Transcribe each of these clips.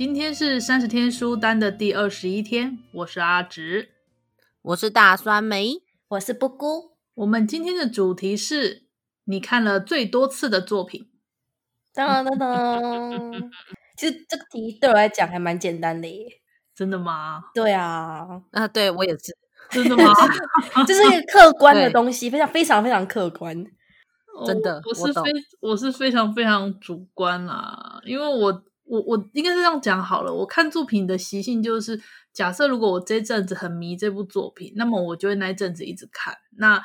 今天是三十天书单的第二十一天，我是阿直，我是大酸梅，我是布姑。我们今天的主题是你看了最多次的作品。当当当，其实这个题对我来讲还蛮简单的耶。真的吗？对啊，啊，对我也是。真的吗？这是一个客观的东西，非常非常非常客观。真的，我是非我，我是非常非常主观啦，因为我我我应该是这样讲好了。我看作品的习性就是，假设如果我这阵子很迷这部作品，那么我就会那一阵子一直看。那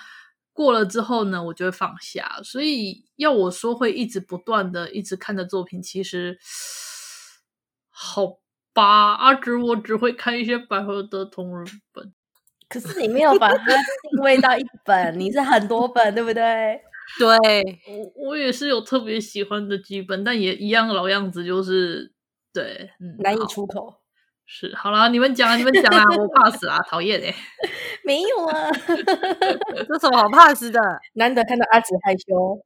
过了之后呢，我就会放下。所以要我说会一直不断的一直看的作品，其实好吧，阿直我只会看一些百合的同人本。可是你没有把它定位到一本，你是很多本，对不对？对，我我也是有特别喜欢的剧本，但也一样老样子，就是对，嗯，难以出口。是，好啦，你们讲啊，你们讲啊，我怕死啊，讨厌哎，没有啊，这什么好怕死的？难得看到阿紫害羞，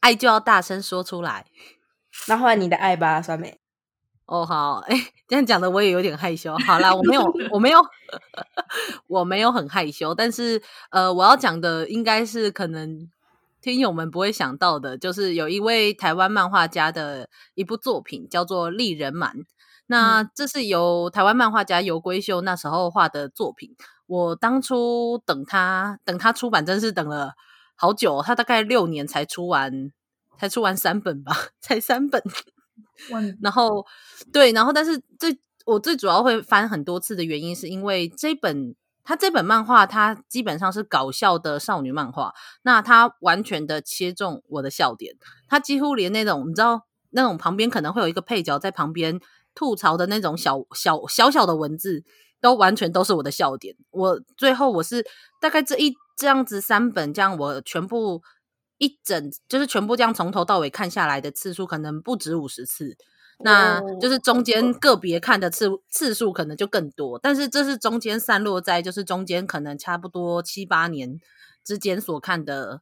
爱就要大声说出来。那换你的爱吧，酸梅。哦，好，哎，这样讲的我也有点害羞。好啦，我没有，我没有，我没有很害羞，但是呃，我要讲的应该是可能。听友们不会想到的，就是有一位台湾漫画家的一部作品，叫做《丽人满》。那这是由台湾漫画家游归秀那时候画的作品。我当初等他等他出版，真是等了好久。他大概六年才出完，才出完三本吧，才三本。然后对，然后但是最我最主要会翻很多次的原因，是因为这本。他这本漫画，它基本上是搞笑的少女漫画，那它完全的切中我的笑点，它几乎连那种你知道那种旁边可能会有一个配角在旁边吐槽的那种小小小小的文字，都完全都是我的笑点。我最后我是大概这一这样子三本这样，我全部一整就是全部这样从头到尾看下来的次数，可能不止五十次。那就是中间个别看的次次数可能就更多，但是这是中间散落在就是中间可能差不多七八年之间所看的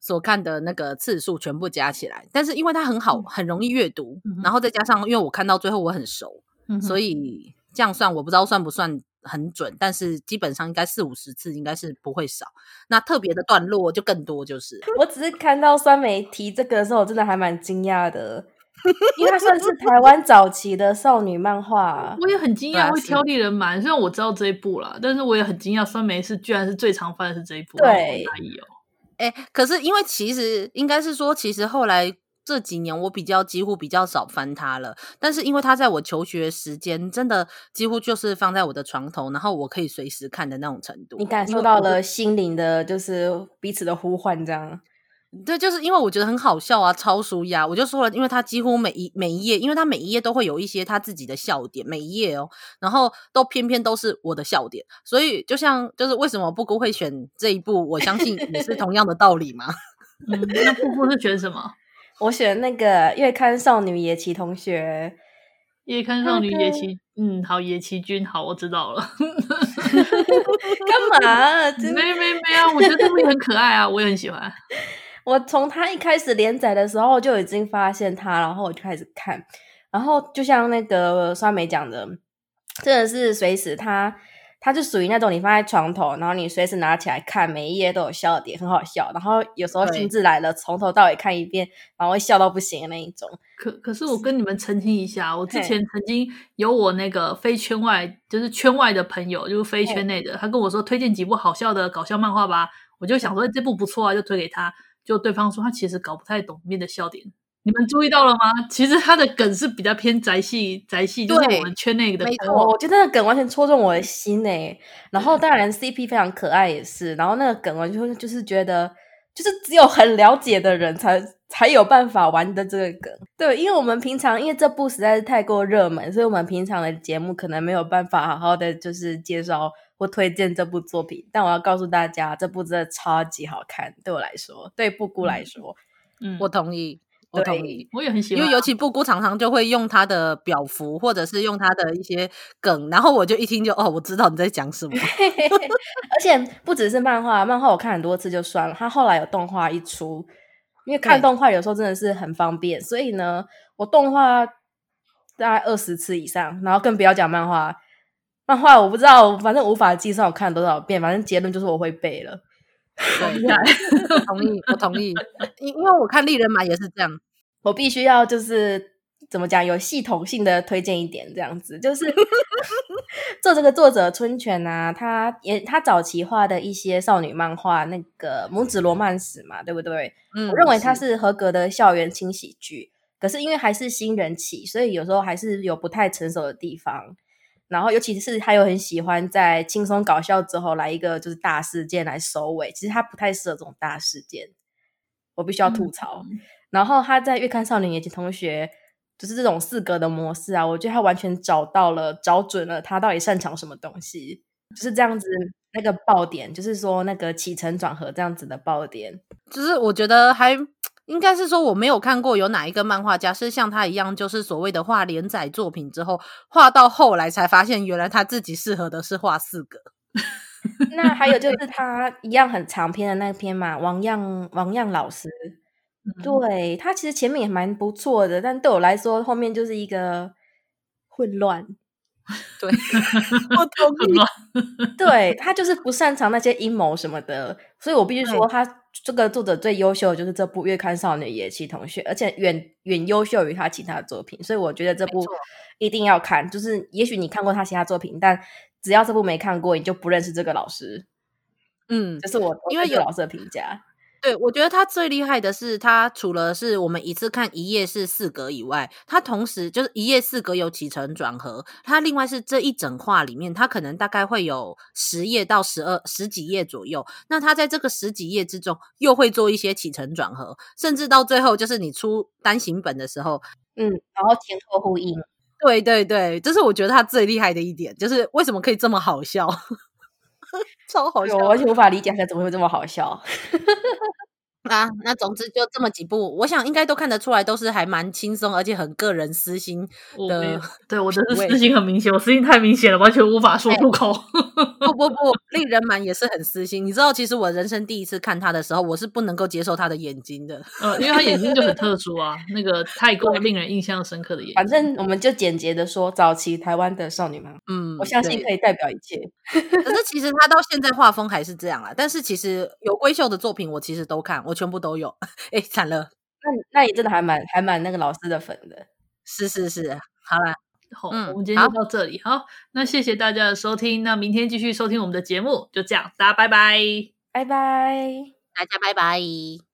所看的那个次数全部加起来，但是因为它很好，很容易阅读，嗯、然后再加上因为我看到最后我很熟，嗯、所以这样算我不知道算不算很准，但是基本上应该四五十次应该是不会少。那特别的段落就更多，就是我只是看到酸梅提这个的时候，我真的还蛮惊讶的。因为它算是台湾早期的少女漫画，我也很惊讶会挑丽人蛮。虽然我知道这一部啦，但是我也很惊讶酸梅是居然是最常翻的是这一部。对，哎、欸，可是因为其实应该是说，其实后来这几年我比较几乎比较少翻它了。但是因为它在我求学时间，真的几乎就是放在我的床头，然后我可以随时看的那种程度。你感受到了心灵的，就是彼此的呼唤，这样。对，就是因为我觉得很好笑啊，超舒压。我就说了，因为他几乎每一每一页，因为他每一页都会有一些他自己的笑点，每一页哦，然后都偏偏都是我的笑点，所以就像就是为什么布姑会选这一部，我相信也是同样的道理嘛。嗯，那布姑是选什么？我选那个月刊少女野崎同学，月刊少女野崎，嗯，好，野崎君，好，我知道了。干嘛？没没没啊，我觉得这部也很可爱啊，我也很喜欢。我从他一开始连载的时候就已经发现他，然后我就开始看，然后就像那个酸梅讲的，真的是随时他，他就属于那种你放在床头，然后你随时拿起来看，每一页都有笑点，很好笑。然后有时候兴致来了，从头到尾看一遍，然后会笑到不行的那一种。可可是我跟你们澄清一下，我之前曾经有我那个非圈外，就是圈外的朋友，就是非圈内的，他跟我说推荐几部好笑的搞笑漫画吧，我就想说这部不错啊，就推给他。就对方说他其实搞不太懂里面的笑点，你们注意到了吗？其实他的梗是比较偏宅系，宅系就是我们圈内的。没错，我觉得那个梗完全戳中我的心诶。然后当然 CP 非常可爱也是，然后那个梗我就就是觉得就是只有很了解的人才才有办法玩的这个梗。对，因为我们平常因为这部实在是太过热门，所以我们平常的节目可能没有办法好好的就是介绍或推荐这部作品。但我要告诉大家，这部真的超级好看，对我来说，对布姑来说，嗯，我同意。我同意，我也很喜欢，因为尤其布姑常常就会用他的表符，或者是用他的一些梗，然后我就一听就哦，我知道你在讲什么。而且不只是漫画，漫画我看很多次就算了，他后来有动画一出，因为看动画有时候真的是很方便，所以呢，我动画大概二十次以上，然后更不要讲漫画，漫画我不知道，反正无法计算我看了多少遍，反正结论就是我会背了。同意，我同意，因因为我看丽人马也是这样，我必须要就是怎么讲，有系统性的推荐一点，这样子就是 做这个作者春泉啊，他也他早期画的一些少女漫画，那个拇指罗曼史嘛，对不对？嗯，我认为它是合格的校园轻喜剧，可是因为还是新人起，所以有时候还是有不太成熟的地方。然后，尤其是他又很喜欢在轻松搞笑之后来一个就是大事件来收尾。其实他不太适合这种大事件，我必须要吐槽。嗯、然后他在《月刊少年野崎同学》就是这种四格的模式啊，我觉得他完全找到了、找准了他到底擅长什么东西，就是这样子那个爆点，就是说那个起承转合这样子的爆点，就是我觉得还。应该是说我没有看过有哪一个漫画家是像他一样，就是所谓的画连载作品之后，画到后来才发现原来他自己适合的是画四格。那还有就是他一样很长篇的那篇嘛，王样王样老师，嗯、对他其实前面也蛮不错的，但对我来说后面就是一个混乱。对，我同意。对，他就是不擅长那些阴谋什么的，所以我必须说他。这个作者最优秀的就是这部《月刊少女野崎同学》，而且远远优秀于他其他的作品，所以我觉得这部一定要看。就是也许你看过他其他作品，但只要这部没看过，你就不认识这个老师。嗯，这是我因为有老师的评价。对，我觉得他最厉害的是，他除了是我们一次看一页是四格以外，他同时就是一页四格有起承转合。他另外是这一整画里面，他可能大概会有十页到十二十几页左右。那他在这个十几页之中，又会做一些起承转合，甚至到最后就是你出单行本的时候，嗯，然后前后呼应。对对对，这是我觉得他最厉害的一点，就是为什么可以这么好笑。超好笑，我完全无法理解他怎么会这么好笑。啊，那总之就这么几部，我想应该都看得出来，都是还蛮轻松，而且很个人私心的。对，我的私心很明显，我私心太明显了，完全无法说出口。不不不，令人满也是很私心。你知道，其实我人生第一次看他的时候，我是不能够接受他的眼睛的。呃，因为他眼睛就很 特殊啊，那个太过令人印象深刻的眼睛。反正我们就简洁的说，早期台湾的少女漫，嗯，我相信可以代表一切。可是其实他到现在画风还是这样啊。但是其实有龟秀的作品，我其实都看。我全部都有，哎，惨了，那那你真的还蛮还蛮那个老师的粉的，是是是，好了，好，嗯，我们今天就到这里，好，好，那谢谢大家的收听，那明天继续收听我们的节目，就这样，大家拜拜，拜拜，大家拜拜。